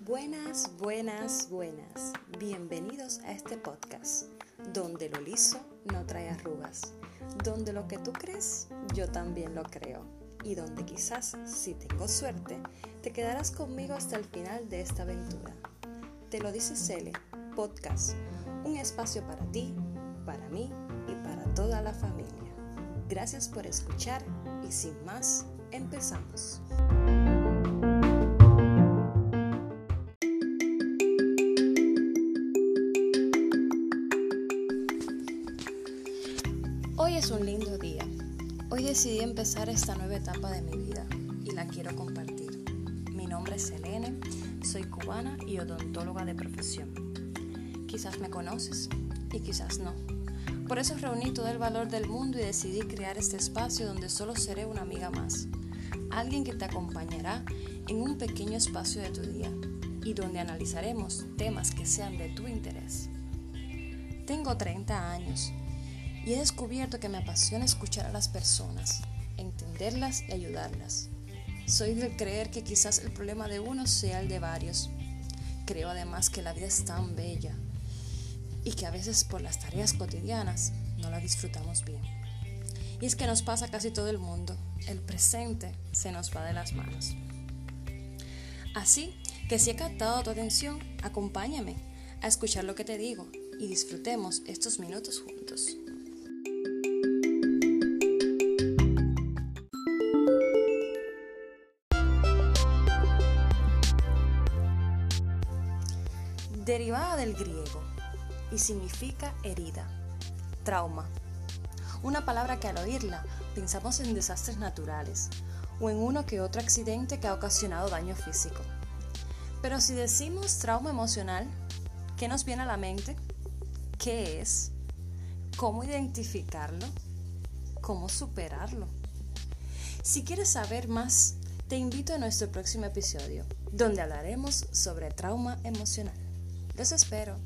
Buenas, buenas, buenas. Bienvenidos a este podcast, donde lo liso no trae arrugas, donde lo que tú crees, yo también lo creo, y donde quizás, si tengo suerte, te quedarás conmigo hasta el final de esta aventura. Te lo dice Cele, podcast, un espacio para ti, para mí y para toda la familia. Gracias por escuchar y sin más, empezamos. Hoy es un lindo día. Hoy decidí empezar esta nueva etapa de mi vida y la quiero compartir. Mi nombre es Selene, soy cubana y odontóloga de profesión. Quizás me conoces y quizás no. Por eso reuní todo el valor del mundo y decidí crear este espacio donde solo seré una amiga más. Alguien que te acompañará en un pequeño espacio de tu día y donde analizaremos temas que sean de tu interés. Tengo 30 años y he descubierto que me apasiona escuchar a las personas, entenderlas y ayudarlas. Soy del creer que quizás el problema de uno sea el de varios. Creo además que la vida es tan bella y que a veces por las tareas cotidianas no la disfrutamos bien. Y es que nos pasa casi todo el mundo, el presente se nos va de las manos. Así que si he captado tu atención, acompáñame a escuchar lo que te digo y disfrutemos estos minutos juntos. derivada del griego y significa herida, trauma. Una palabra que al oírla pensamos en desastres naturales o en uno que otro accidente que ha ocasionado daño físico. Pero si decimos trauma emocional, ¿qué nos viene a la mente? ¿Qué es? ¿Cómo identificarlo? ¿Cómo superarlo? Si quieres saber más, te invito a nuestro próximo episodio, donde hablaremos sobre trauma emocional. Los espero.